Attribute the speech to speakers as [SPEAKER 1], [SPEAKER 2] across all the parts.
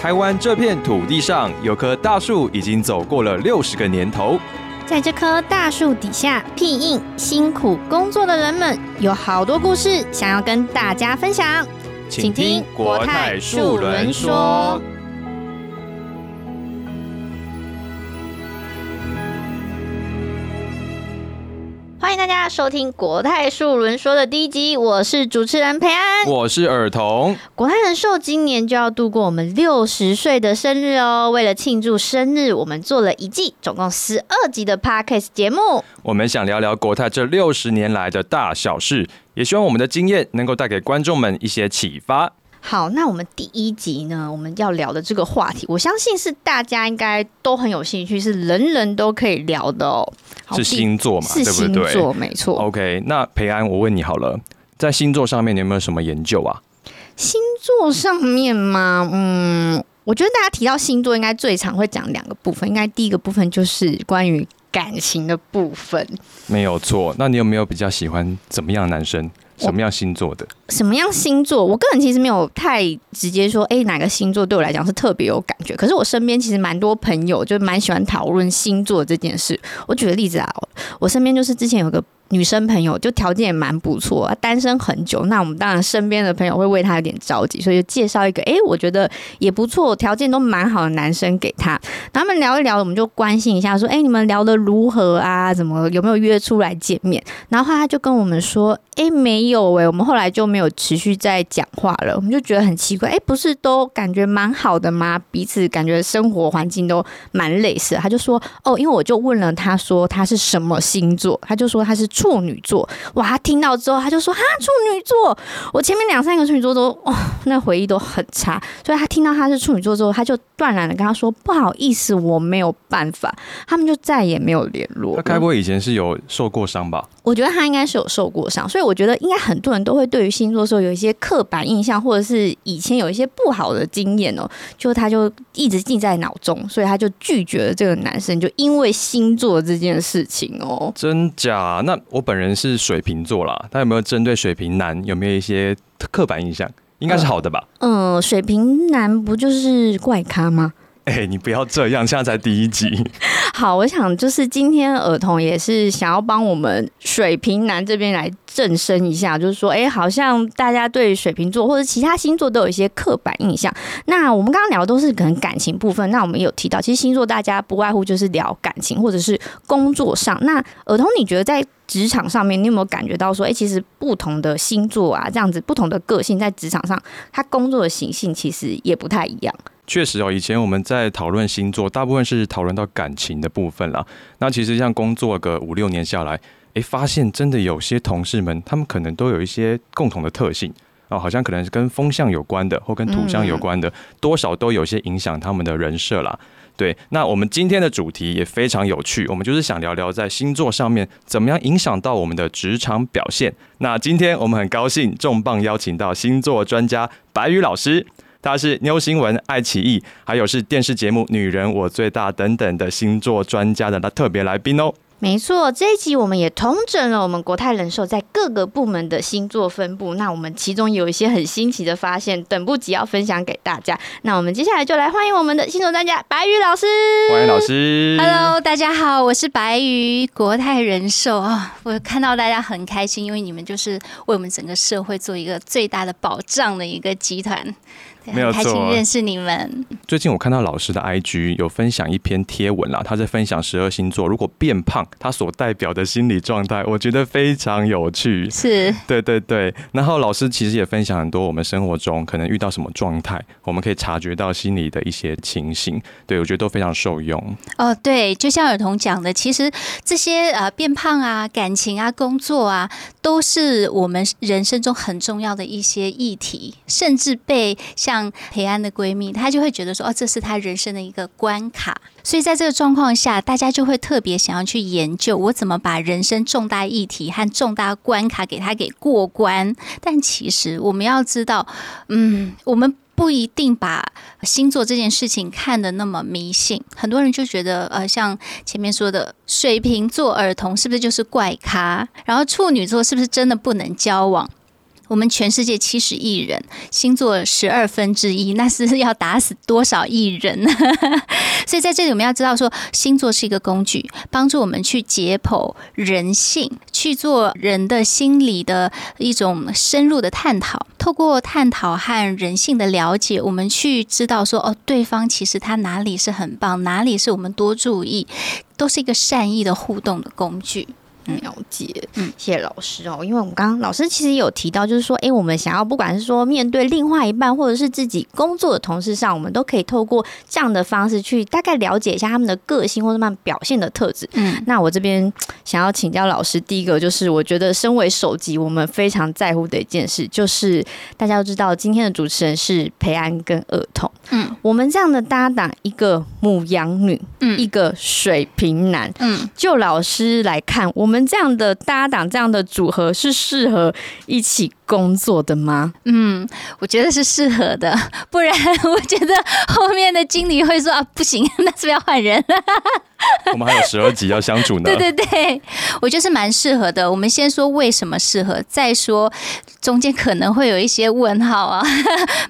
[SPEAKER 1] 台湾这片土地上有棵大树，已经走过了六十个年头。
[SPEAKER 2] 在这棵大树底下，庇应辛苦工作的人们，有好多故事想要跟大家分享。
[SPEAKER 1] 请听国泰树轮说。
[SPEAKER 2] 家收听国泰树轮说的第一集，我是主持人培安。
[SPEAKER 1] 我是尔童，
[SPEAKER 2] 国泰人寿今年就要度过我们六十岁的生日哦。为了庆祝生日，我们做了一季，总共十二集的 podcast 节目。
[SPEAKER 1] 我们想聊聊国泰这六十年来的大小事，也希望我们的经验能够带给观众们一些启发。
[SPEAKER 2] 好，那我们第一集呢，我们要聊的这个话题，我相信是大家应该都很有兴趣，是人人都可以聊的哦。
[SPEAKER 1] 是星座嘛，
[SPEAKER 2] 是
[SPEAKER 1] 对不对
[SPEAKER 2] 星座，没错。
[SPEAKER 1] ？OK，那培安，我问你好了，在星座上面你有没有什么研究啊？
[SPEAKER 2] 星座上面吗？嗯，我觉得大家提到星座，应该最常会讲两个部分，应该第一个部分就是关于感情的部分。
[SPEAKER 1] 没有错。那你有没有比较喜欢怎么样的男生？什么样星座的？
[SPEAKER 2] 什么样星座？我个人其实没有太直接说，哎、哪个星座对我来讲是特别有感觉。可是我身边其实蛮多朋友就蛮喜欢讨论星座这件事。我举个例子啊，我身边就是之前有个女生朋友，就条件也蛮不错，啊，单身很久。那我们当然身边的朋友会为她有点着急，所以就介绍一个，哎、我觉得也不错，条件都蛮好的男生给她。然后他们聊一聊，我们就关心一下，说，哎、你们聊得如何啊？怎么有没有约出来见面？然后她就跟我们说，哎、没有哎、我们后来就没有持续在讲话了。我们就觉得很奇怪，哎、不是都感觉蛮好的吗？彼此感觉生活环境都蛮类似。他就说，哦，因为我就问了他说他是什么星座，他就说他是处女座。哇，他听到之后他就说，哈，处女座。我前面两三个处女座都，哦，那回忆都很差。所以他听到他是处女座之后，他就断然的跟他说，不好意思，我没有办法。他们就再也没有联络。
[SPEAKER 1] 他该不会以前是有受过伤吧？
[SPEAKER 2] 我觉得他应该是有受过伤，所以我觉得应该很多人都会对于星座说有一些刻板印象，或者是以前有一些不好的经验哦，就他就一直记在脑中，所以他就拒绝了这个男生，就因为星座这件事情哦。
[SPEAKER 1] 真假？那我本人是水瓶座啦，他有没有针对水瓶男有没有一些刻板印象？应该是好的吧？
[SPEAKER 2] 嗯，水瓶男不就是怪咖吗？
[SPEAKER 1] 哎、你不要这样，现在才第一集。
[SPEAKER 2] 好，我想就是今天儿童也是想要帮我们水瓶男这边来正身一下，就是说，哎、好像大家对水瓶座或者其他星座都有一些刻板印象。那我们刚刚聊的都是可能感情部分，那我们有提到，其实星座大家不外乎就是聊感情或者是工作上。那儿童，你觉得在职场上面，你有没有感觉到说，哎、其实不同的星座啊，这样子不同的个性在职场上，他工作的习性其实也不太一样。
[SPEAKER 1] 确实哦，以前我们在讨论星座，大部分是讨论到感情的部分啦。那其实像工作个五六年下来，诶，发现真的有些同事们，他们可能都有一些共同的特性哦，好像可能是跟风象有关的，或跟土象有关的，多少都有些影响他们的人设啦。对，那我们今天的主题也非常有趣，我们就是想聊聊在星座上面怎么样影响到我们的职场表现。那今天我们很高兴重磅邀请到星座专家白宇老师。他是妞新闻、爱奇艺，还有是电视节目《女人我最大》等等的星座专家的特别来宾哦。
[SPEAKER 2] 没错，这一集我们也统整了我们国泰人寿在各个部门的星座分布。那我们其中有一些很新奇的发现，等不及要分享给大家。那我们接下来就来欢迎我们的星座专家白宇老师。
[SPEAKER 1] 欢迎老师。
[SPEAKER 3] Hello，大家好，我是白宇，国泰人寿啊。我看到大家很开心，因为你们就是为我们整个社会做一个最大的保障的一个集团。对
[SPEAKER 1] 没有
[SPEAKER 3] 很开心
[SPEAKER 1] 错
[SPEAKER 3] 认识你们。
[SPEAKER 1] 最近我看到老师的 IG 有分享一篇贴文啦，他在分享十二星座如果变胖，它所代表的心理状态，我觉得非常有趣。
[SPEAKER 3] 是
[SPEAKER 1] 对对对，然后老师其实也分享很多我们生活中可能遇到什么状态，我们可以察觉到心理的一些情形，对我觉得都非常受用。
[SPEAKER 3] 哦，对，就像儿童讲的，其实这些呃变胖啊、感情啊、工作啊，都是我们人生中很重要的一些议题，甚至被像像培安的闺蜜，她就会觉得说，哦，这是她人生的一个关卡。所以在这个状况下，大家就会特别想要去研究，我怎么把人生重大议题和重大关卡给她给过关。但其实我们要知道，嗯，我们。不一定把星座这件事情看得那么迷信。很多人就觉得，呃，像前面说的，水瓶座儿童是不是就是怪咖？然后处女座是不是真的不能交往？我们全世界七十亿人，星座十二分之一，那是要打死多少亿人？所以在这里我们要知道，说星座是一个工具，帮助我们去解剖人性，去做人的心理的一种深入的探讨。透过探讨和人性的了解，我们去知道说，哦，对方其实他哪里是很棒，哪里是我们多注意，都是一个善意的互动的工具。
[SPEAKER 2] 了解，嗯，谢谢老师。哦。因为我们刚刚老师。其实有提到，就是说，哎，我们想要不管是说面对另外一半，或者是自己工作的同事上，我们都可以透过这样的方式去大概了解一下他们的个性或者他们表现的特质。嗯，那我这边想要请教老师，第一个就是我觉得身为首级，我们非常在乎的一件事，就是大家都知道今天的主持人是培安跟儿童，嗯，我们这样的搭档，一个母羊女，嗯，一个水瓶男，嗯，就老师。来看，我们。这样的搭档，这样的组合是适合一起工作的吗？
[SPEAKER 3] 嗯，我觉得是适合的，不然 我觉得后面的经理会说啊，不行，那是不是要换人？
[SPEAKER 1] 我们还有十二集要相处呢。
[SPEAKER 3] 对对对，我觉得是蛮适合的。我们先说为什么适合，再说中间可能会有一些问号啊。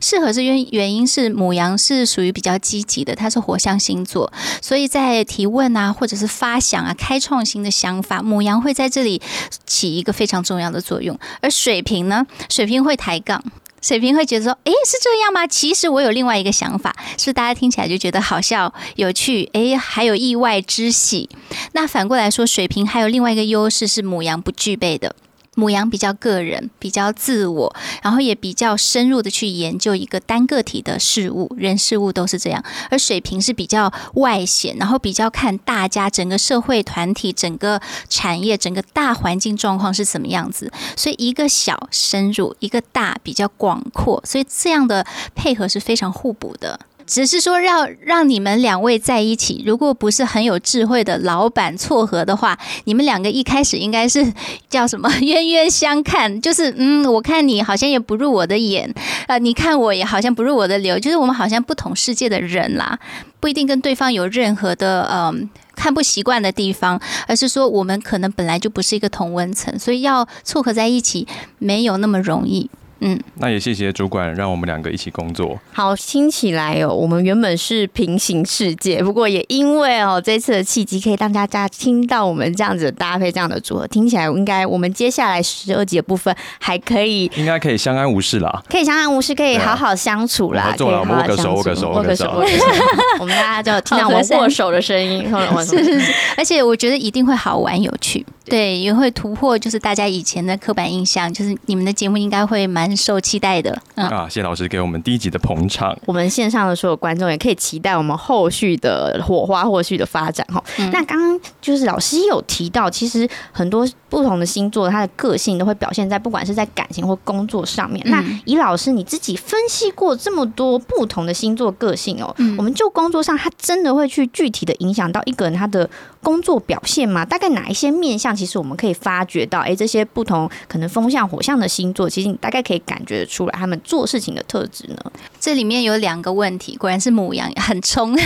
[SPEAKER 3] 适合是原原因是母羊是属于比较积极的，它是火象星座，所以在提问啊，或者是发想啊、开创新的想法，母羊会在这里起一个非常重要的作用。而水瓶呢，水瓶会抬杠。水瓶会觉得说：“诶，是这样吗？其实我有另外一个想法，是大家听起来就觉得好笑、有趣，诶，还有意外之喜。那反过来说，水瓶还有另外一个优势是母羊不具备的。”母羊比较个人，比较自我，然后也比较深入的去研究一个单个体的事物，人事物都是这样。而水瓶是比较外显，然后比较看大家整个社会团体、整个产业、整个大环境状况是什么样子。所以一个小深入，一个大比较广阔，所以这样的配合是非常互补的。只是说让让你们两位在一起，如果不是很有智慧的老板撮合的话，你们两个一开始应该是 叫什么冤冤相看，就是嗯，我看你好像也不入我的眼，呃，你看我也好像不入我的流，就是我们好像不同世界的人啦，不一定跟对方有任何的嗯看不习惯的地方，而是说我们可能本来就不是一个同温层，所以要撮合在一起没有那么容易。
[SPEAKER 1] 嗯，那也谢谢主管让我们两个一起工作。
[SPEAKER 2] 好，听起来哦，我们原本是平行世界，不过也因为哦这次的契机，可以让大家听到我们这样子搭配这样的组合，听起来应该我们接下来十二集的部分还可以，
[SPEAKER 1] 应该可以相安无事啦，
[SPEAKER 2] 可以相安无事，可以好好相处啦，
[SPEAKER 1] 可以好好相处，握个手，握个手，握个手，
[SPEAKER 2] 我们大家就听到我们握手的声音，
[SPEAKER 3] 是 是是，而且我觉得一定会好玩有趣。对，也会突破，就是大家以前的刻板印象，就是你们的节目应该会蛮受期待的。
[SPEAKER 1] 啊，谢老师给我们第一集的捧场，
[SPEAKER 2] 我们线上的所有观众也可以期待我们后续的火花、后续的发展哈。那刚刚就是老师有提到，其实很多不同的星座，他的个性都会表现在不管是在感情或工作上面。那以老师你自己分析过这么多不同的星座个性哦，我们就工作上，他真的会去具体的影响到一个人他的工作表现吗？大概哪一些面向？其实我们可以发觉到，哎，这些不同可能风象、火象的星座，其实你大概可以感觉得出来，他们做事情的特质呢。
[SPEAKER 3] 这里面有两个问题，果然是母羊很冲。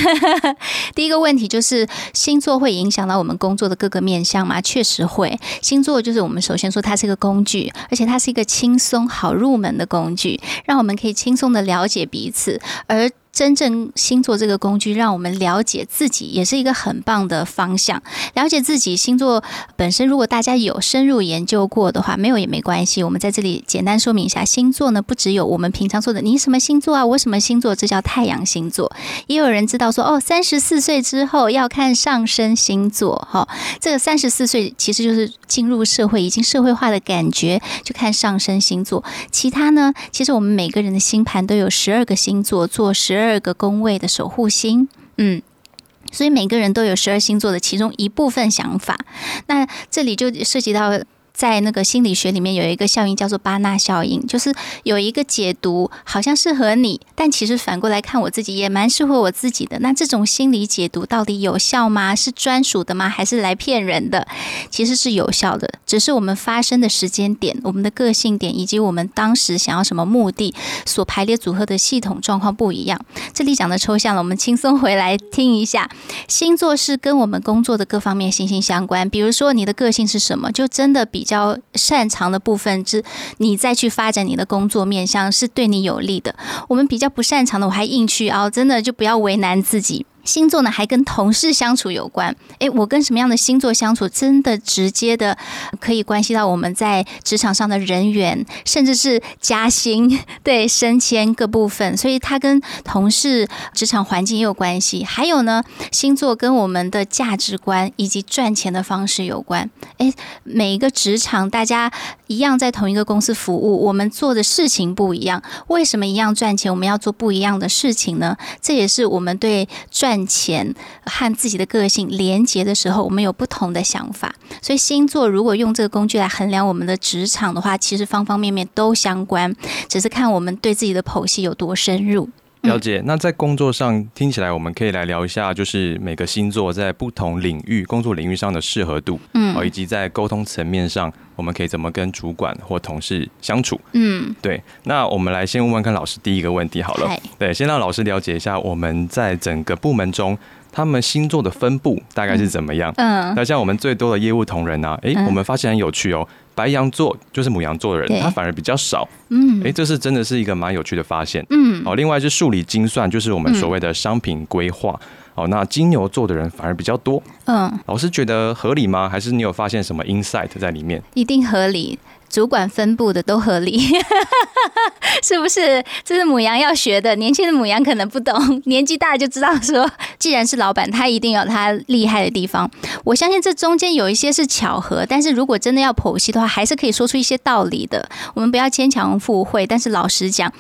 [SPEAKER 3] 第一个问题就是星座会影响到我们工作的各个面向吗？确实会。星座就是我们首先说它是一个工具，而且它是一个轻松好入门的工具，让我们可以轻松的了解彼此，而。真正星座这个工具，让我们了解自己，也是一个很棒的方向。了解自己星座本身，如果大家有深入研究过的话，没有也没关系。我们在这里简单说明一下，星座呢不只有我们平常说的你什么星座啊，我什么星座，这叫太阳星座。也有人知道说，哦，三十四岁之后要看上升星座。哈，这个三十四岁其实就是进入社会，已经社会化的感觉，就看上升星座。其他呢，其实我们每个人的星盘都有十二个星座，做十二十。二个宫位的守护星，嗯，所以每个人都有十二星座的其中一部分想法。那这里就涉及到。在那个心理学里面有一个效应叫做巴纳效应，就是有一个解读好像适合你，但其实反过来看我自己也蛮适合我自己的。那这种心理解读到底有效吗？是专属的吗？还是来骗人的？其实是有效的，只是我们发生的时间点、我们的个性点以及我们当时想要什么目的所排列组合的系统状况不一样。这里讲的抽象了，我们轻松回来听一下。星座是跟我们工作的各方面息息相关。比如说你的个性是什么，就真的比较擅长的部分，是你再去发展你的工作面向是对你有利的。我们比较不擅长的，我还硬去熬，真的就不要为难自己。星座呢，还跟同事相处有关。诶，我跟什么样的星座相处，真的直接的可以关系到我们在职场上的人缘，甚至是加薪、对升迁各部分。所以它跟同事、职场环境也有关系。还有呢，星座跟我们的价值观以及赚钱的方式有关。诶，每一个职场大家一样在同一个公司服务，我们做的事情不一样，为什么一样赚钱，我们要做不一样的事情呢？这也是我们对赚赚钱和自己的个性连接的时候，我们有不同的想法。所以星座如果用这个工具来衡量我们的职场的话，其实方方面面都相关，只是看我们对自己的剖析有多深入。
[SPEAKER 1] 了解。那在工作上听起来，我们可以来聊一下，就是每个星座在不同领域、工作领域上的适合度，嗯，以及在沟通层面上，我们可以怎么跟主管或同事相处，嗯，对。那我们来先问问看老师第一个问题好了，对，先让老师了解一下我们在整个部门中。他们星座的分布大概是怎么样？嗯，那像我们最多的业务同仁啊，哎，我们发现很有趣哦。白羊座就是母羊座的人，他反而比较少。嗯，哎，这是真的是一个蛮有趣的发现。嗯，哦，另外是数理精算，就是我们所谓的商品规划。哦，那金牛座的人反而比较多。嗯，老师觉得合理吗？还是你有发现什么 insight 在里面？
[SPEAKER 3] 一定合理。主管分布的都合理，是不是？这是母羊要学的。年轻的母羊可能不懂，年纪大就知道说，既然是老板，他一定有他厉害的地方。我相信这中间有一些是巧合，但是如果真的要剖析的话，还是可以说出一些道理的。我们不要牵强附会，但是老实讲，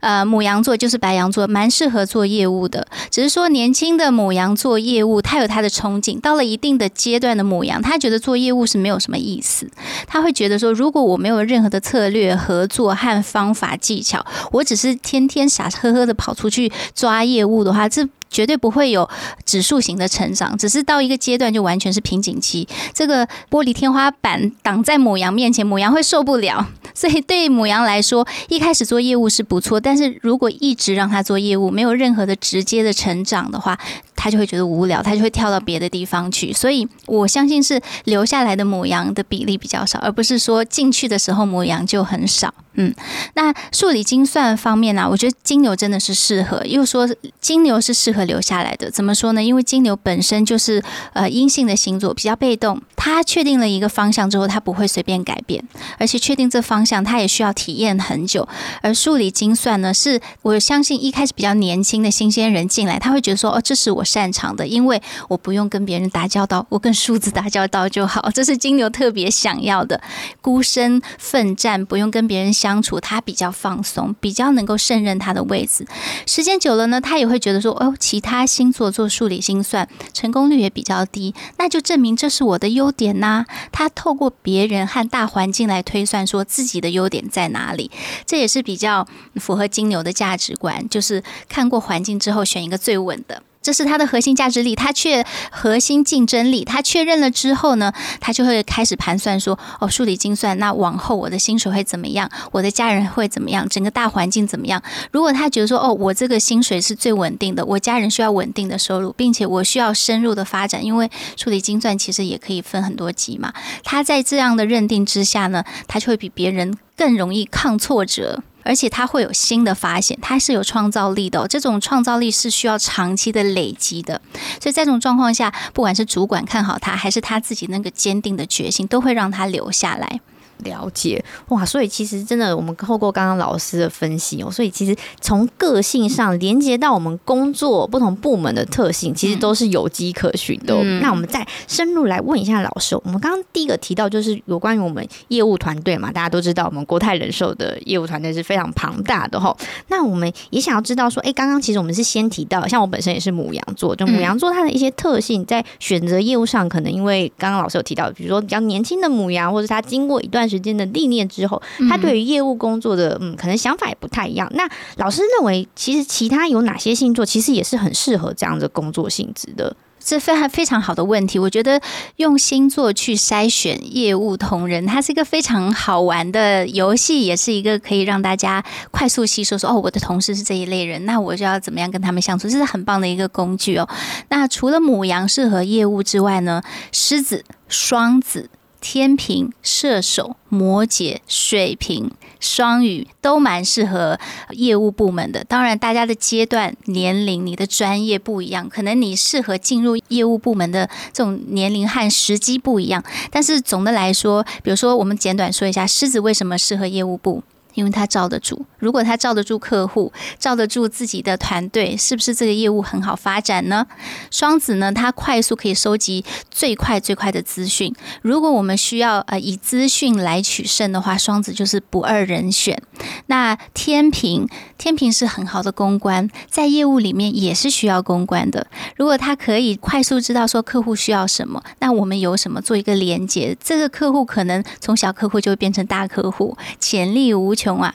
[SPEAKER 3] 呃，母羊座就是白羊座，蛮适合做业务的。只是说年轻的母羊做业务，他有他的憧憬。到了一定的阶段的母羊，他觉得做业务是没有什么意思。他会觉得说，如果我没有任何的策略、合作和方法技巧，我只是天天傻呵呵的跑出去抓业务的话，这。绝对不会有指数型的成长，只是到一个阶段就完全是瓶颈期。这个玻璃天花板挡在母羊面前，母羊会受不了。所以对母羊来说，一开始做业务是不错，但是如果一直让它做业务，没有任何的直接的成长的话，他就会觉得无聊，他就会跳到别的地方去。所以我相信是留下来的母羊的比例比较少，而不是说进去的时候母羊就很少。嗯，那数理精算方面呢？我觉得金牛真的是适合，又说金牛是适合留下来的。怎么说呢？因为金牛本身就是呃阴性的星座，比较被动。他确定了一个方向之后，他不会随便改变，而且确定这方向，他也需要体验很久。而数理精算呢，是我相信一开始比较年轻的新鲜人进来，他会觉得说，哦，这是我擅长的，因为我不用跟别人打交道，我跟数字打交道就好。这是金牛特别想要的，孤身奋战，不用跟别人相。处他比较放松，比较能够胜任他的位置。时间久了呢，他也会觉得说，哦，其他星座做数理心算成功率也比较低，那就证明这是我的优点呐。他透过别人和大环境来推算，说自己的优点在哪里，这也是比较符合金牛的价值观，就是看过环境之后选一个最稳的。这是他的核心价值力，他确核心竞争力，他确认了之后呢，他就会开始盘算说，哦，数理精算，那往后我的薪水会怎么样？我的家人会怎么样？整个大环境怎么样？如果他觉得说，哦，我这个薪水是最稳定的，我家人需要稳定的收入，并且我需要深入的发展，因为数理精算其实也可以分很多级嘛。他在这样的认定之下呢，他就会比别人更容易抗挫折。而且他会有新的发现，他是有创造力的。这种创造力是需要长期的累积的。所以在这种状况下，不管是主管看好他，还是他自己那个坚定的决心，都会让他留下来。
[SPEAKER 2] 了解哇，所以其实真的，我们透过刚刚老师的分析哦，所以其实从个性上连接到我们工作不同部门的特性，其实都是有迹可循的。那我们再深入来问一下老师，我们刚刚第一个提到就是有关于我们业务团队嘛，大家都知道我们国泰人寿的业务团队是非常庞大的哈。那我们也想要知道说，哎，刚刚其实我们是先提到，像我本身也是母羊座，就母羊座它的一些特性，在选择业务上，可能因为刚刚老师有提到，比如说比较年轻的母羊，或者他经过一段时间的历练之后，他对于业务工作的嗯，可能想法也不太一样。那老师认为，其实其他有哪些星座其实也是很适合这样的工作性质的？
[SPEAKER 3] 这非常非常好的问题。我觉得用星座去筛选业务同仁，它是一个非常好玩的游戏，也是一个可以让大家快速吸收。说哦，我的同事是这一类人，那我就要怎么样跟他们相处？这是很棒的一个工具哦。那除了母羊适合业务之外呢，狮子、双子。天平、射手、摩羯、水瓶、双鱼都蛮适合业务部门的。当然，大家的阶段、年龄、你的专业不一样，可能你适合进入业务部门的这种年龄和时机不一样。但是总的来说，比如说，我们简短说一下，狮子为什么适合业务部？因为他罩得住，如果他罩得住客户，罩得住自己的团队，是不是这个业务很好发展呢？双子呢，他快速可以收集最快最快的资讯。如果我们需要呃以资讯来取胜的话，双子就是不二人选。那天平，天平是很好的公关，在业务里面也是需要公关的。如果他可以快速知道说客户需要什么，那我们有什么做一个连接，这个客户可能从小客户就会变成大客户，潜力无穷。啊，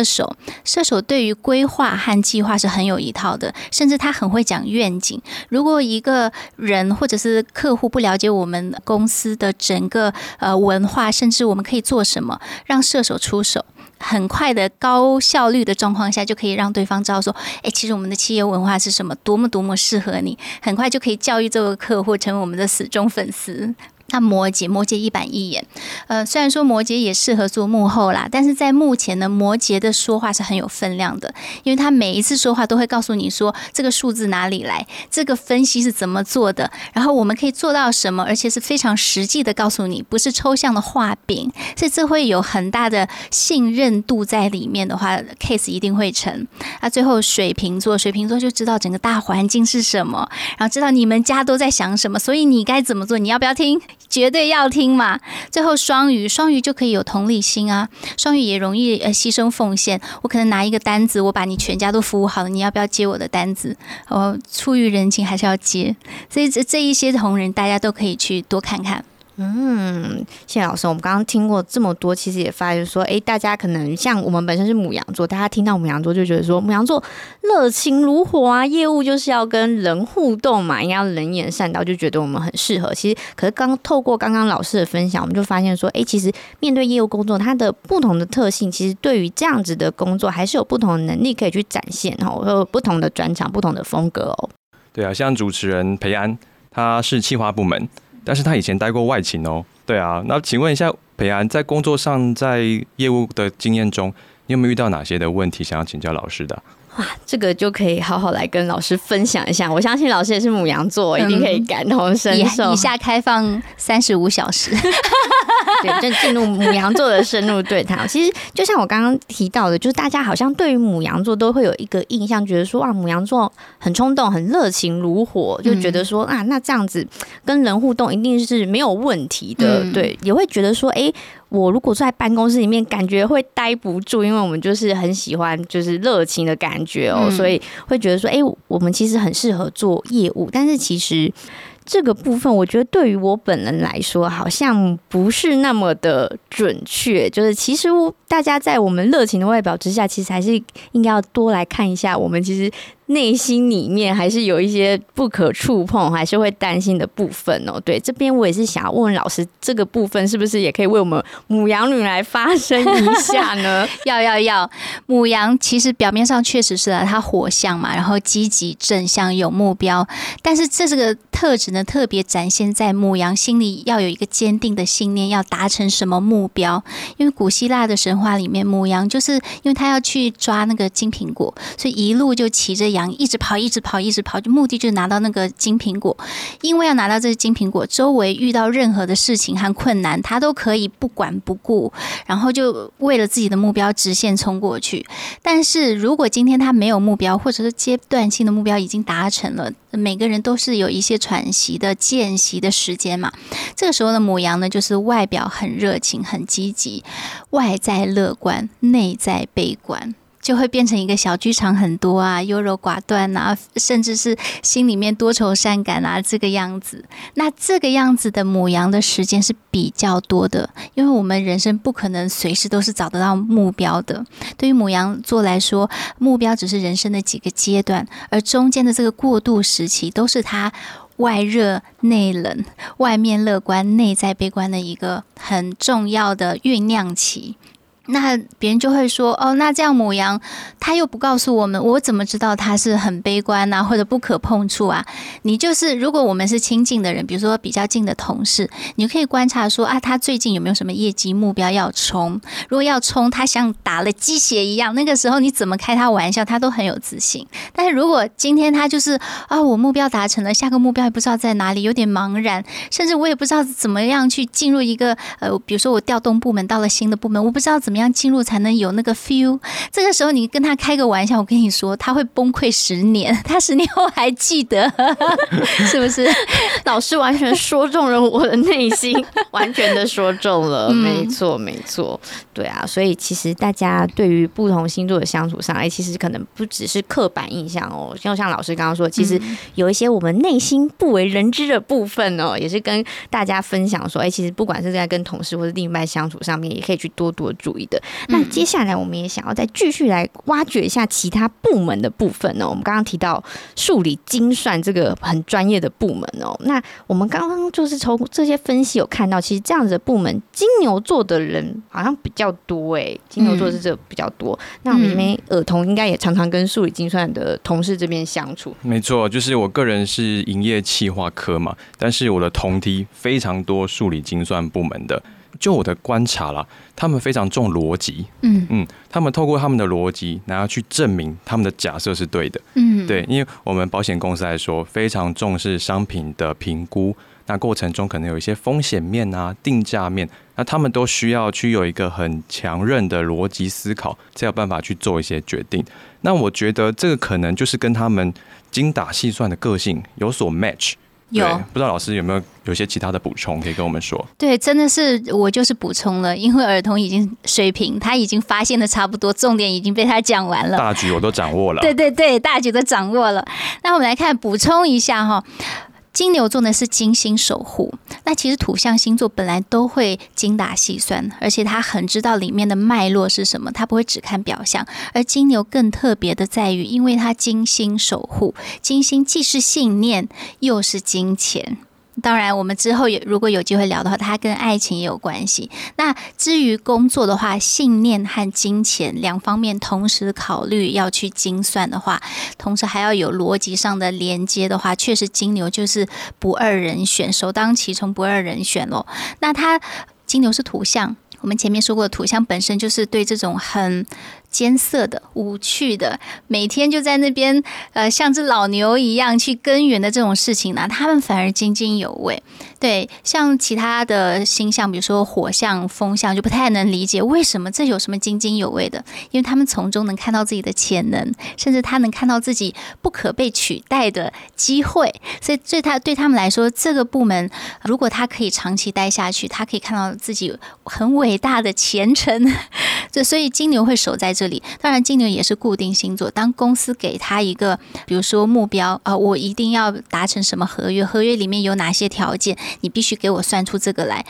[SPEAKER 3] 射手，射手对于规划和计划是很有一套的，甚至他很会讲愿景。如果一个人或者是客户不了解我们公司的整个呃文化，甚至我们可以做什么，让射手出手，很快的高效率的状况下，就可以让对方知道说，哎，其实我们的企业文化是什么，多么多么适合你，很快就可以教育这个客户成为我们的死忠粉丝。那摩羯，摩羯一板一眼，呃，虽然说摩羯也适合做幕后啦，但是在目前呢，摩羯的说话是很有分量的，因为他每一次说话都会告诉你说这个数字哪里来，这个分析是怎么做的，然后我们可以做到什么，而且是非常实际的告诉你，不是抽象的画饼，所以这会有很大的信任度在里面的话，case 一定会成。那最后水瓶座，水瓶座就知道整个大环境是什么，然后知道你们家都在想什么，所以你该怎么做，你要不要听？绝对要听嘛！最后双鱼，双鱼就可以有同理心啊。双鱼也容易呃牺牲奉献。我可能拿一个单子，我把你全家都服务好了，你要不要接我的单子？哦，出于人情还是要接。所以这这一些同仁，大家都可以去多看看。
[SPEAKER 2] 嗯，谢谢老师，我们刚刚听过这么多，其实也发现说，哎，大家可能像我们本身是母羊座，大家听到母羊座就觉得说，母羊座热情如火啊，业务就是要跟人互动嘛，应该要人言善道，就觉得我们很适合。其实，可是刚透过刚刚老师的分享，我们就发现说，哎，其实面对业务工作，它的不同的特性，其实对于这样子的工作，还是有不同的能力可以去展现哦，有不同的专长、不同的风格哦。
[SPEAKER 1] 对啊，像主持人裴安，他是企划部门。但是他以前待过外勤哦，对啊，那请问一下培安，在工作上，在业务的经验中，你有没有遇到哪些的问题想要请教老师的？
[SPEAKER 2] 哇，这个就可以好好来跟老师分享一下。我相信老师也是母羊座，一定可以感同身受。
[SPEAKER 3] 以下开放三十五小时，
[SPEAKER 2] 对，就进入母羊座的深入对谈。其实就像我刚刚提到的，就是大家好像对于母羊座都会有一个印象，觉得说哇，母羊座很冲动、很热情如火，就觉得说啊，那这样子跟人互动一定是没有问题的。对，也会觉得说，哎。我如果在办公室里面，感觉会待不住，因为我们就是很喜欢就是热情的感觉哦，所以会觉得说，哎，我们其实很适合做业务，但是其实这个部分，我觉得对于我本人来说，好像不是那么的准确。就是其实大家在我们热情的外表之下，其实还是应该要多来看一下我们其实。内心里面还是有一些不可触碰，还是会担心的部分哦。对，这边我也是想要问问老师，这个部分是不是也可以为我们母羊女来发声一下呢？
[SPEAKER 3] 要要要，母羊其实表面上确实是啊，它火象嘛，然后积极正向有目标，但是这是个特质呢，特别展现在母羊心里要有一个坚定的信念，要达成什么目标？因为古希腊的神话里面，母羊就是因为他要去抓那个金苹果，所以一路就骑着羊。一直跑，一直跑，一直跑，就目的就是拿到那个金苹果。因为要拿到这个金苹果，周围遇到任何的事情和困难，他都可以不管不顾，然后就为了自己的目标直线冲过去。但是如果今天他没有目标，或者是阶段性的目标已经达成了，每个人都是有一些喘息的间隙的时间嘛。这个时候的母羊呢，就是外表很热情、很积极，外在乐观，内在悲观。就会变成一个小剧场很多啊，优柔寡断啊，甚至是心里面多愁善感啊，这个样子。那这个样子的母羊的时间是比较多的，因为我们人生不可能随时都是找得到目标的。对于母羊座来说，目标只是人生的几个阶段，而中间的这个过渡时期，都是他外热内冷、外面乐观、内在悲观的一个很重要的酝酿期。那别人就会说哦，那这样母羊他又不告诉我们，我怎么知道他是很悲观啊，或者不可碰触啊？你就是如果我们是亲近的人，比如说比较近的同事，你可以观察说啊，他最近有没有什么业绩目标要冲？如果要冲，他像打了鸡血一样，那个时候你怎么开他玩笑，他都很有自信。但是如果今天他就是啊，我目标达成了，下个目标也不知道在哪里，有点茫然，甚至我也不知道怎么样去进入一个呃，比如说我调动部门到了新的部门，我不知道怎么。样进入才能有那个 feel？这个时候你跟他开个玩笑，我跟你说他会崩溃十年，他十年后还记得，是不是？
[SPEAKER 2] 老师完全说中了我的内心，完全的说中了，没错，没错，对啊。所以其实大家对于不同星座的相处上，哎，其实可能不只是刻板印象哦，就像老师刚刚说，其实有一些我们内心不为人知的部分哦，也是跟大家分享说，哎，其实不管是在跟同事或者另一半相处上面，也可以去多多注意。的那接下来，我们也想要再继续来挖掘一下其他部门的部分呢。我们刚刚提到数理精算这个很专业的部门哦。那我们刚刚就是从这些分析有看到，其实这样子的部门，金牛座的人好像比较多哎。金牛座是这比较多。那我们这边耳童应该也常常跟数理精算的同事这边相处。
[SPEAKER 1] 没错，就是我个人是营业企划科嘛，但是我的同梯非常多数理精算部门的。就我的观察啦，他们非常重逻辑，嗯嗯，他们透过他们的逻辑，然后去证明他们的假设是对的，嗯，对，因为我们保险公司来说，非常重视商品的评估，那过程中可能有一些风险面啊、定价面，那他们都需要去有一个很强韧的逻辑思考，才有办法去做一些决定。那我觉得这个可能就是跟他们精打细算的个性有所 match。
[SPEAKER 3] 有
[SPEAKER 1] 不知道老师有没有有些其他的补充可以跟我们说？
[SPEAKER 3] 对，真的是我就是补充了，因为儿童已经水平，他已经发现的差不多，重点已经被他讲完了，
[SPEAKER 1] 大局我都掌握了。
[SPEAKER 3] 对对对，大局都掌握了。那我们来看补充一下哈。金牛座呢是金星守护，那其实土象星座本来都会精打细算，而且他很知道里面的脉络是什么，他不会只看表象。而金牛更特别的在于，因为他金星守护，金星既是信念，又是金钱。当然，我们之后有如果有机会聊的话，它跟爱情也有关系。那至于工作的话，信念和金钱两方面同时考虑要去精算的话，同时还要有逻辑上的连接的话，确实金牛就是不二人选，首当其冲不二人选喽。那它金牛是土象，我们前面说过，土象本身就是对这种很。艰涩的、无趣的，每天就在那边呃，像只老牛一样去耕耘的这种事情呢，他们反而津津有味。对，像其他的星象，比如说火象、风象，就不太能理解为什么这有什么津津有味的，因为他们从中能看到自己的潜能，甚至他能看到自己不可被取代的机会。所以对他对他们来说，这个部门如果他可以长期待下去，他可以看到自己很伟大的前程。这所以金牛会守在。这里当然，金牛也是固定星座。当公司给他一个，比如说目标啊，我一定要达成什么合约，合约里面有哪些条件，你必须给我算出这个来。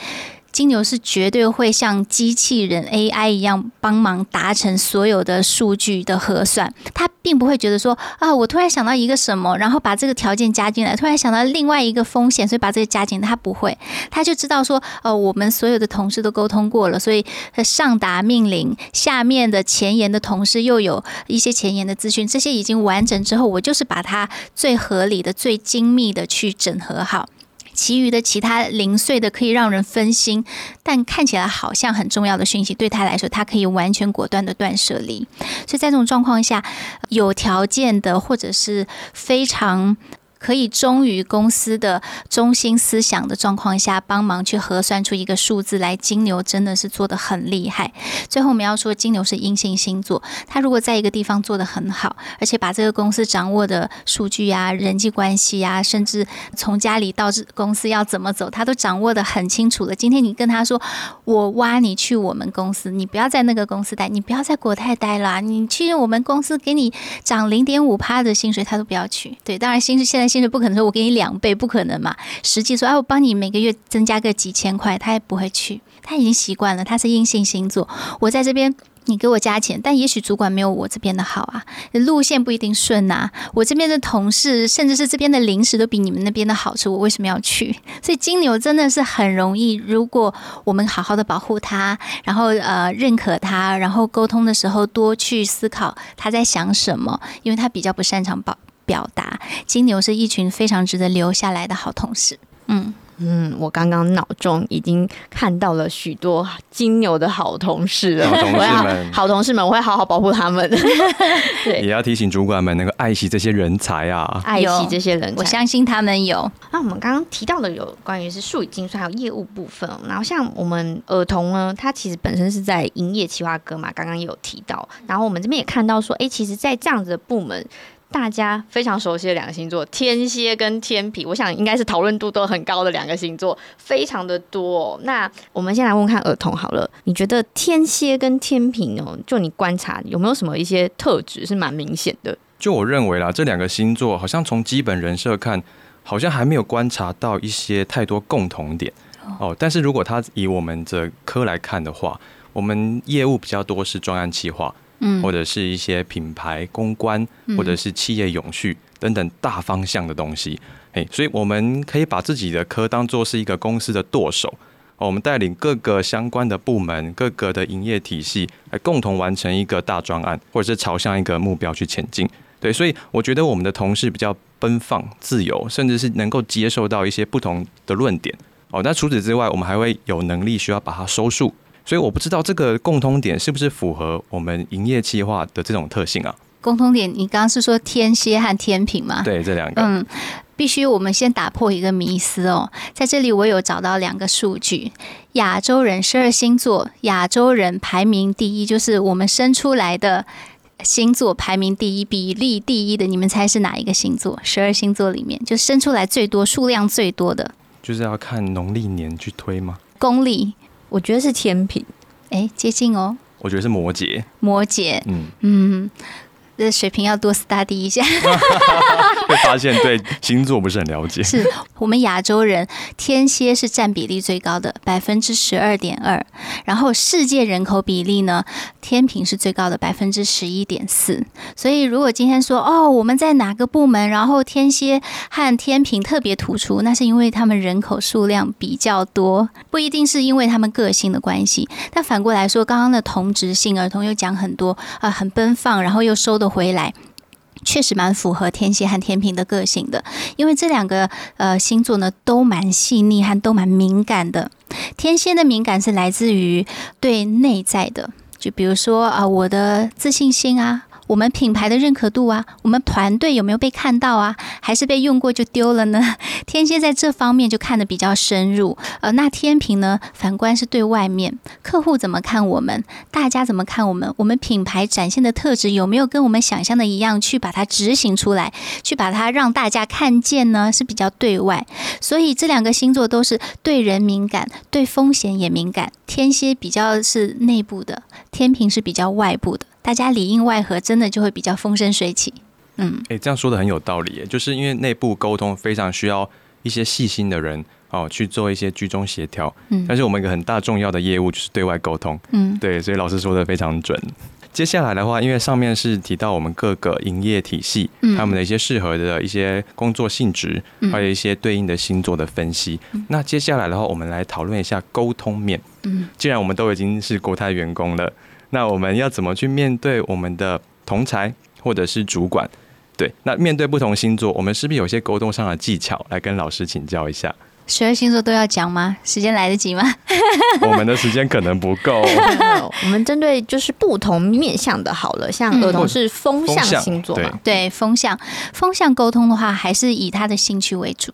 [SPEAKER 3] 金牛是绝对会像机器人 AI 一样帮忙达成所有的数据的核算，他并不会觉得说啊，我突然想到一个什么，然后把这个条件加进来，突然想到另外一个风险，所以把这个加进来，他不会，他就知道说，哦，我们所有的同事都沟通过了，所以上达命令，下面的前沿的同事又有一些前沿的资讯，这些已经完整之后，我就是把它最合理的、最精密的去整合好。其余的其他零碎的可以让人分心，但看起来好像很重要的讯息，对他来说，他可以完全果断的断舍离。所以在这种状况下，有条件的或者是非常。可以忠于公司的中心思想的状况下，帮忙去核算出一个数字来。金牛真的是做的很厉害。最后我们要说，金牛是阴性星座，他如果在一个地方做的很好，而且把这个公司掌握的数据啊、人际关系啊，甚至从家里到公司要怎么走，他都掌握的很清楚了。今天你跟他说，我挖你去我们公司，你不要在那个公司待，你不要在国泰待了，你去我们公司给你涨零点五趴的薪水，他都不要去。对，当然薪水现在。薪水不可能说，我给你两倍，不可能嘛。实际说，哎，我帮你每个月增加个几千块，他也不会去。他已经习惯了，他是阴性星座。我在这边，你给我加钱，但也许主管没有我这边的好啊，路线不一定顺呐。我这边的同事，甚至是这边的零食都比你们那边的好吃，我为什么要去？所以金牛真的是很容易，如果我们好好的保护他，然后呃认可他，然后沟通的时候多去思考他在想什么，因为他比较不擅长保。表达金牛是一群非常值得留下来的好同事。嗯
[SPEAKER 2] 嗯，我刚刚脑中已经看到了许多金牛的好同事了。
[SPEAKER 1] 好同事们，
[SPEAKER 2] 好同事们，我会好好保护他们。
[SPEAKER 1] 对，也要提醒主管们能够爱惜这些人才啊，
[SPEAKER 2] 爱惜这些人才。
[SPEAKER 3] 我相信他们有。
[SPEAKER 2] 那我们刚刚提到的有关于是数理精算还有业务部分。然后像我们儿童呢，他其实本身是在营业企划科嘛，刚刚也有提到。然后我们这边也看到说，哎，其实，在这样子的部门。大家非常熟悉的两个星座，天蝎跟天平，我想应该是讨论度都很高的两个星座，非常的多。那我们先来问看儿童好了，你觉得天蝎跟天平哦，就你观察有没有什么一些特质是蛮明显的？
[SPEAKER 1] 就我认为啦，这两个星座好像从基本人设看，好像还没有观察到一些太多共同点哦。但是如果他以我们的科来看的话，我们业务比较多是专案计划。嗯，或者是一些品牌公关，或者是企业永续等等大方向的东西，哎，所以我们可以把自己的科当做是一个公司的舵手，我们带领各个相关的部门、各个的营业体系，来共同完成一个大专案，或者是朝向一个目标去前进。对，所以我觉得我们的同事比较奔放、自由，甚至是能够接受到一些不同的论点。哦，那除此之外，我们还会有能力需要把它收束。所以我不知道这个共通点是不是符合我们营业计划的这种特性啊？
[SPEAKER 3] 共通点，你刚刚是说天蝎和天平吗？
[SPEAKER 1] 对，这两个。嗯，
[SPEAKER 3] 必须我们先打破一个迷思哦。在这里，我有找到两个数据：亚洲人十二星座，亚洲人排名第一，就是我们生出来的星座排名第一，比例第一的，你们猜是哪一个星座？十二星座里面，就生出来最多、数量最多的，
[SPEAKER 1] 就是要看农历年去推吗？
[SPEAKER 3] 公历。
[SPEAKER 2] 我觉得是天平，
[SPEAKER 3] 哎，接近哦。
[SPEAKER 1] 我觉得是摩羯，
[SPEAKER 3] 摩羯，嗯嗯。这水平要多 study 一下，
[SPEAKER 1] 会发现对星座不是很了解。
[SPEAKER 3] 是我们亚洲人，天蝎是占比例最高的，百分之十二点二。然后世界人口比例呢，天平是最高的，百分之十一点四。所以如果今天说哦，我们在哪个部门，然后天蝎和天平特别突出，那是因为他们人口数量比较多，不一定是因为他们个性的关系。但反过来说，刚刚的同质性儿童又讲很多啊，很奔放，然后又收的。回来确实蛮符合天蝎和天平的个性的，因为这两个呃星座呢都蛮细腻和都蛮敏感的。天蝎的敏感是来自于对内在的，就比如说啊我的自信心啊。我们品牌的认可度啊，我们团队有没有被看到啊？还是被用过就丢了呢？天蝎在这方面就看得比较深入。呃，那天平呢？反观是对外面客户怎么看我们，大家怎么看我们？我们品牌展现的特质有没有跟我们想象的一样？去把它执行出来，去把它让大家看见呢？是比较对外。所以这两个星座都是对人敏感，对风险也敏感。天蝎比较是内部的，天平是比较外部的。大家里应外合，真的就会比较风生水起。
[SPEAKER 1] 嗯，哎，这样说的很有道理，就是因为内部沟通非常需要一些细心的人哦去做一些居中协调。嗯，但是我们一个很大重要的业务就是对外沟通。嗯，对，所以老师说的非常准。接下来的话，因为上面是提到我们各个营业体系，他们的一些适合的一些工作性质，还有一些对应的星座的分析。那接下来的话，我们来讨论一下沟通面。嗯，既然我们都已经是国泰员工了。那我们要怎么去面对我们的同才或者是主管？对，那面对不同星座，我们是不是有些沟通上的技巧来跟老师请教一下？
[SPEAKER 3] 十二星座都要讲吗？时间来得及吗？
[SPEAKER 1] 我们的时间可能不够。
[SPEAKER 2] 我们针对就是不同面向的，好了，像儿童是风向星座嘛，
[SPEAKER 3] 对，风向，风向沟通的话，还是以他的兴趣为主。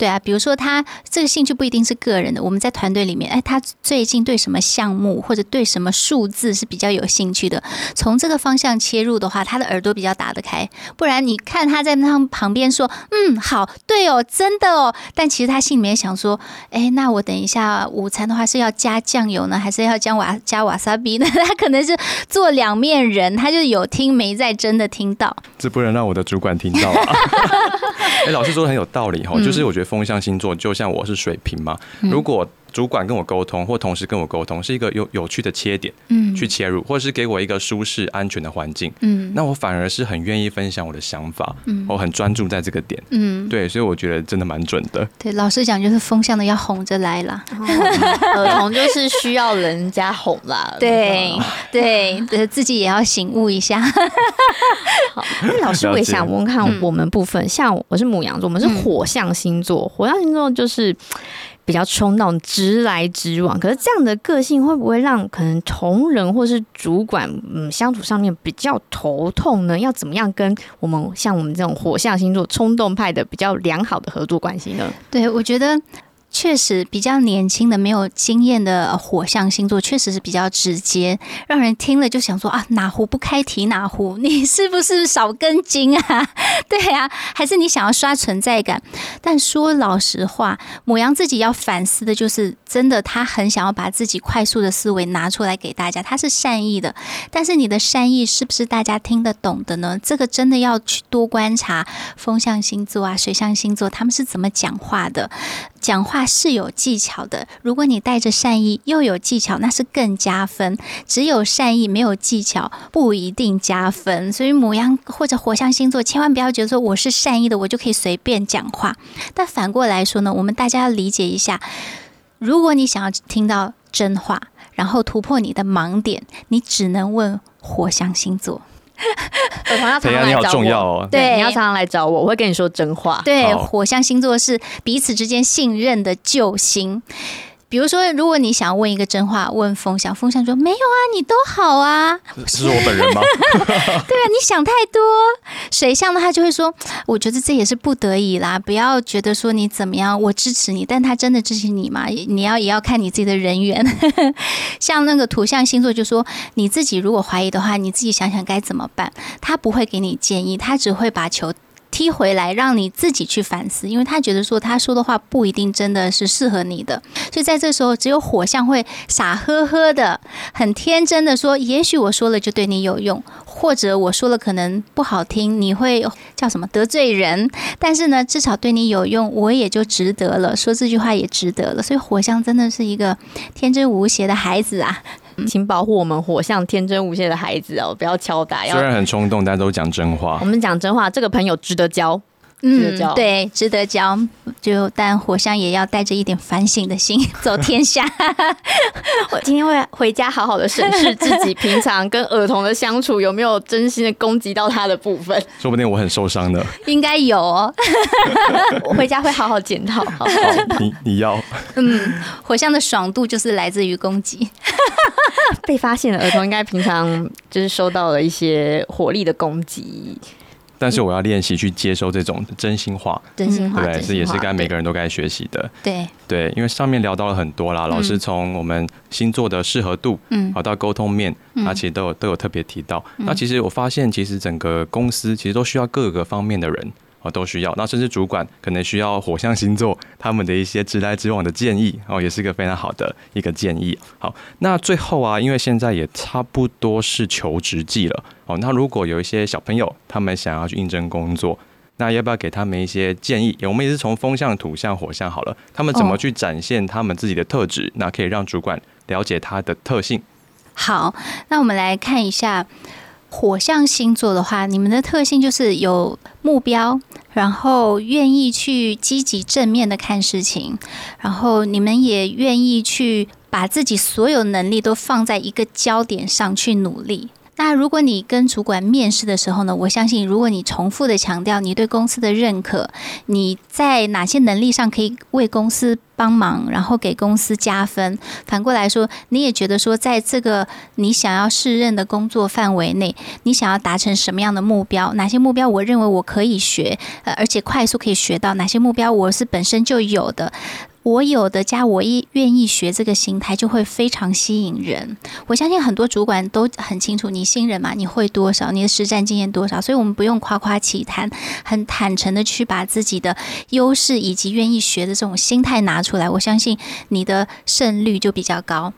[SPEAKER 3] 对啊，比如说他这个兴趣不一定是个人的，我们在团队里面，哎，他最近对什么项目或者对什么数字是比较有兴趣的，从这个方向切入的话，他的耳朵比较打得开。不然你看他在那旁边说，嗯，好，对哦，真的哦，但其实他心里面想说，哎，那我等一下午餐的话是要加酱油呢，还是要加瓦加瓦萨比呢？他可能是做两面人，他就有听没在真的听到。
[SPEAKER 1] 这不能让我的主管听到啊！哎，老师说的很有道理哈，就是我觉得。风象星座就像我是水瓶嘛，如果。主管跟我沟通，或同事跟我沟通，是一个有有趣的切点，嗯，去切入，或者是给我一个舒适安全的环境，嗯，那我反而是很愿意分享我的想法，嗯，我很专注在这个点，嗯，对，所以我觉得真的蛮准的。
[SPEAKER 3] 对，老师讲就是风向的要哄着来啦，
[SPEAKER 2] 儿童就是需要人家哄啦，
[SPEAKER 3] 对对，自己也要醒悟一下。
[SPEAKER 2] 好，那老师我也想问看我们部分，像我是母羊座，我们是火象星座，火象星座就是。比较冲动、直来直往，可是这样的个性会不会让可能同仁或是主管嗯相处上面比较头痛呢？要怎么样跟我们像我们这种火象星座冲动派的比较良好的合作关系呢？
[SPEAKER 3] 对，我觉得。确实比较年轻的、没有经验的火象星座，确实是比较直接，让人听了就想说啊，哪壶不开提哪壶，你是不是少根筋啊？对啊，还是你想要刷存在感？但说老实话，母羊自己要反思的就是，真的他很想要把自己快速的思维拿出来给大家，他是善意的，但是你的善意是不是大家听得懂的呢？这个真的要去多观察风象星座啊、水象星座他们是怎么讲话的。讲话是有技巧的，如果你带着善意又有技巧，那是更加分。只有善意没有技巧不一定加分，所以母羊或者火象星座千万不要觉得说我是善意的，我就可以随便讲话。但反过来说呢，我们大家要理解一下，如果你想要听到真话，然后突破你的盲点，你只能问火象星座。
[SPEAKER 2] 我常常常来找我，对，你要常常来找我，我会跟你说真话。
[SPEAKER 3] 对，火象星座是彼此之间信任的救星。比如说，如果你想要问一个真话，问风向，风向说没有啊，你都好啊，
[SPEAKER 1] 是我本人吗？对
[SPEAKER 3] 啊，你想太多。水象的他就会说，我觉得这也是不得已啦，不要觉得说你怎么样，我支持你，但他真的支持你吗？你要也要看你自己的人缘。像那个土象星座就说，你自己如果怀疑的话，你自己想想该怎么办。他不会给你建议，他只会把球。踢回来，让你自己去反思，因为他觉得说他说的话不一定真的是适合你的，所以在这时候，只有火象会傻呵呵的、很天真的说，也许我说了就对你有用，或者我说了可能不好听，你会叫什么得罪人，但是呢，至少对你有用，我也就值得了，说这句话也值得了，所以火象真的是一个天真无邪的孩子啊。
[SPEAKER 2] 请保护我们火象天真无邪的孩子哦，不要敲打。
[SPEAKER 1] 虽然很冲动，但都讲真话。
[SPEAKER 2] 我们讲真话，这个朋友值得交。
[SPEAKER 3] 嗯，对，值得教。就但火象也要带着一点反省的心 走天下。
[SPEAKER 2] 我今天会回家好好的审视 自己，平常跟儿童的相处有没有真心的攻击到他的部分。
[SPEAKER 1] 说不定我很受伤的，
[SPEAKER 3] 应该有哦。
[SPEAKER 2] 我回家会好好检讨。好，
[SPEAKER 1] 你你要。
[SPEAKER 3] 嗯，火象的爽度就是来自于攻击。
[SPEAKER 2] 被发现的儿童应该平常就是受到了一些火力的攻击。
[SPEAKER 1] 但是我要练习去接收这种真心话，
[SPEAKER 3] 真心话，
[SPEAKER 1] 对，这也是该每个人都该学习的。
[SPEAKER 3] 对。
[SPEAKER 1] 对，因为上面聊到了很多啦，老师从我们星座的适合度，嗯，好到沟通面，那其实都有都有特别提到。那其实我发现，其实整个公司其实都需要各个方面的人。哦，都需要。那甚至主管可能需要火象星座他们的一些直来直往的建议，哦，也是一个非常好的一个建议。好，那最后啊，因为现在也差不多是求职季了，哦，那如果有一些小朋友他们想要去应征工作，那要不要给他们一些建议？我们也是从风象、土象、火象好了，他们怎么去展现他们自己的特质？那可以让主管了解他的特性。
[SPEAKER 3] 好，那我们来看一下。火象星座的话，你们的特性就是有目标，然后愿意去积极正面的看事情，然后你们也愿意去把自己所有能力都放在一个焦点上去努力。那如果你跟主管面试的时候呢，我相信如果你重复的强调你对公司的认可，你在哪些能力上可以为公司帮忙，然后给公司加分。反过来说，你也觉得说，在这个你想要胜任的工作范围内，你想要达成什么样的目标？哪些目标我认为我可以学，呃，而且快速可以学到？哪些目标我是本身就有的？我有的加我一愿意学这个心态就会非常吸引人。我相信很多主管都很清楚，你新人嘛，你会多少，你的实战经验多少，所以我们不用夸夸其谈，很坦诚的去把自己的优势以及愿意学的这种心态拿出来，我相信你的胜率就比较高。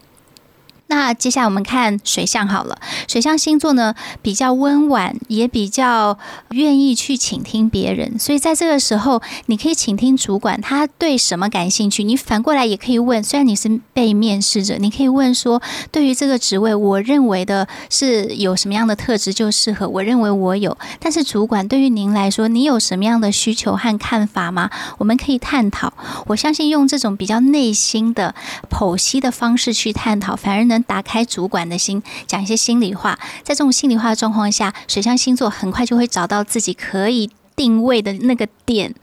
[SPEAKER 3] 那接下来我们看水象好了，水象星座呢比较温婉，也比较愿意去倾听别人，所以在这个时候，你可以倾听主管他对什么感兴趣，你反过来也可以问，虽然你是被面试者，你可以问说，对于这个职位，我认为的是有什么样的特质就适合，我认为我有，但是主管对于您来说，你有什么样的需求和看法吗？我们可以探讨。我相信用这种比较内心的剖析的方式去探讨，反而能。打开主管的心，讲一些心里话。在这种心里话的状况下，水象星座很快就会找到自己可以定位的那个点。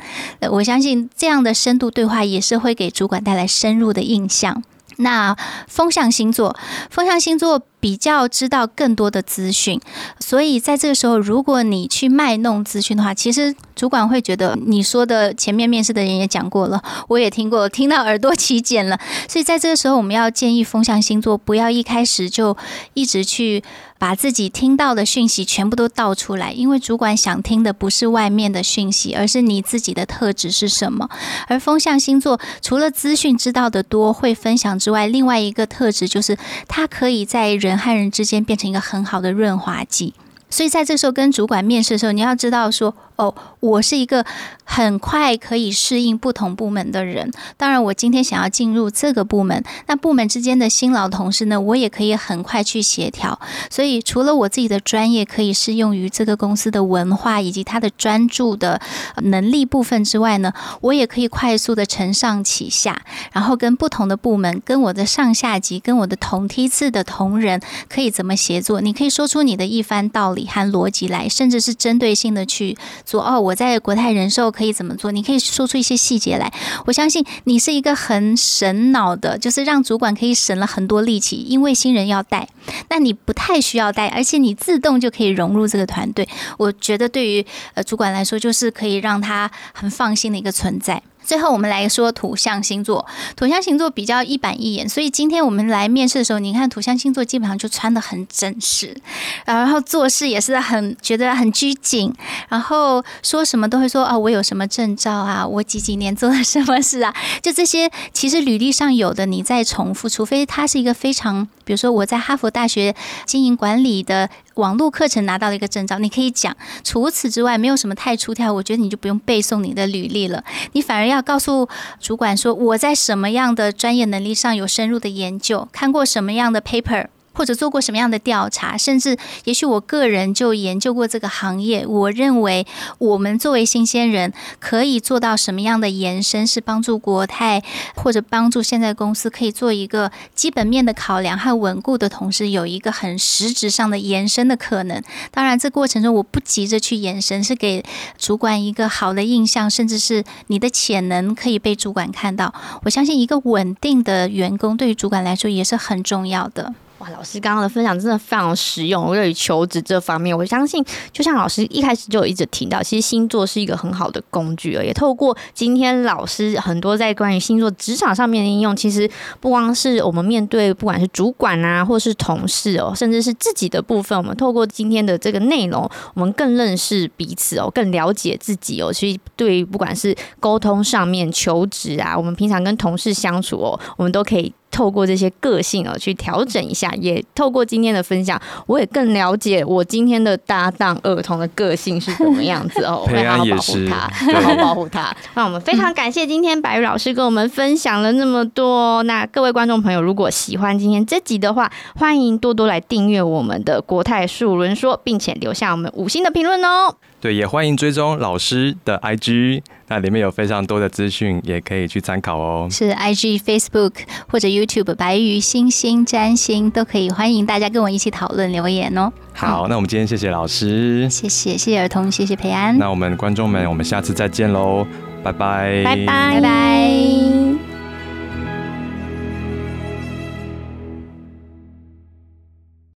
[SPEAKER 3] 我相信这样的深度对话也是会给主管带来深入的印象。那风象星座，风象星座比较知道更多的资讯，所以在这个时候，如果你去卖弄资讯的话，其实主管会觉得你说的前面面试的人也讲过了，我也听过，听到耳朵起茧了。所以在这个时候，我们要建议风象星座不要一开始就一直去。把自己听到的讯息全部都倒出来，因为主管想听的不是外面的讯息，而是你自己的特质是什么。而风象星座除了资讯知道的多、会分享之外，另外一个特质就是它可以在人人和人之间变成一个很好的润滑剂。所以在这时候跟主管面试的时候，你要知道说。哦，我是一个很快可以适应不同部门的人。当然，我今天想要进入这个部门，那部门之间的新老同事呢，我也可以很快去协调。所以，除了我自己的专业可以适用于这个公司的文化以及他的专注的能力部分之外呢，我也可以快速的承上启下，然后跟不同的部门、跟我的上下级、跟我的同梯次的同仁可以怎么协作？你可以说出你的一番道理和逻辑来，甚至是针对性的去。说哦，我在国泰人寿可以怎么做？你可以说出一些细节来。我相信你是一个很省脑的，就是让主管可以省了很多力气，因为新人要带，那你不太需要带，而且你自动就可以融入这个团队。我觉得对于呃主管来说，就是可以让他很放心的一个存在。最后，我们来说土象星座。土象星座比较一板一眼，所以今天我们来面试的时候，你看土象星座基本上就穿的很正式，然后做事也是很觉得很拘谨，然后说什么都会说啊，我有什么证照啊，我几几年做了什么事啊，就这些。其实履历上有的，你再重复，除非他是一个非常，比如说我在哈佛大学经营管理的。网络课程拿到了一个证照，你可以讲。除此之外，没有什么太出挑，我觉得你就不用背诵你的履历了。你反而要告诉主管说，我在什么样的专业能力上有深入的研究，看过什么样的 paper。或者做过什么样的调查，甚至也许我个人就研究过这个行业。我认为我们作为新鲜人可以做到什么样的延伸，是帮助国泰或者帮助现在公司可以做一个基本面的考量和稳固的同时，有一个很实质上的延伸的可能。当然，这过程中我不急着去延伸，是给主管一个好的印象，甚至是你的潜能可以被主管看到。我相信一个稳定的员工对于主管来说也是很重要的。
[SPEAKER 2] 哇，老师刚刚的分享真的非常实用。对于求职这方面，我相信就像老师一开始就一直提到，其实星座是一个很好的工具而也透过今天老师很多在关于星座职场上面的应用，其实不光是我们面对不管是主管啊，或是同事哦，甚至是自己的部分，我们透过今天的这个内容，我们更认识彼此哦，更了解自己哦。其实对于不管是沟通上面、求职啊，我们平常跟同事相处哦，我们都可以。透过这些个性哦，去调整一下，也透过今天的分享，我也更了解我今天的搭档儿童的个性是什么样子哦，我会好好保护他，好好保护 他。那我们非常感谢今天白玉老师跟我们分享了那么多。那各位观众朋友，如果喜欢今天这集的话，欢迎多多来订阅我们的国泰树轮说，并且留下我们五星的评论哦。
[SPEAKER 1] 对，也欢迎追踪老师的 IG，那里面有非常多的资讯，也可以去参考哦。
[SPEAKER 3] 是 IG、Facebook 或者 YouTube 白鱼星星占星都可以，欢迎大家跟我一起讨论留言哦。
[SPEAKER 1] 好，那我们今天谢谢老师，
[SPEAKER 3] 谢谢谢谢儿童，谢谢培安。
[SPEAKER 1] 那我们观众们，我们下次再见喽，拜拜，
[SPEAKER 2] 拜拜
[SPEAKER 3] 拜拜。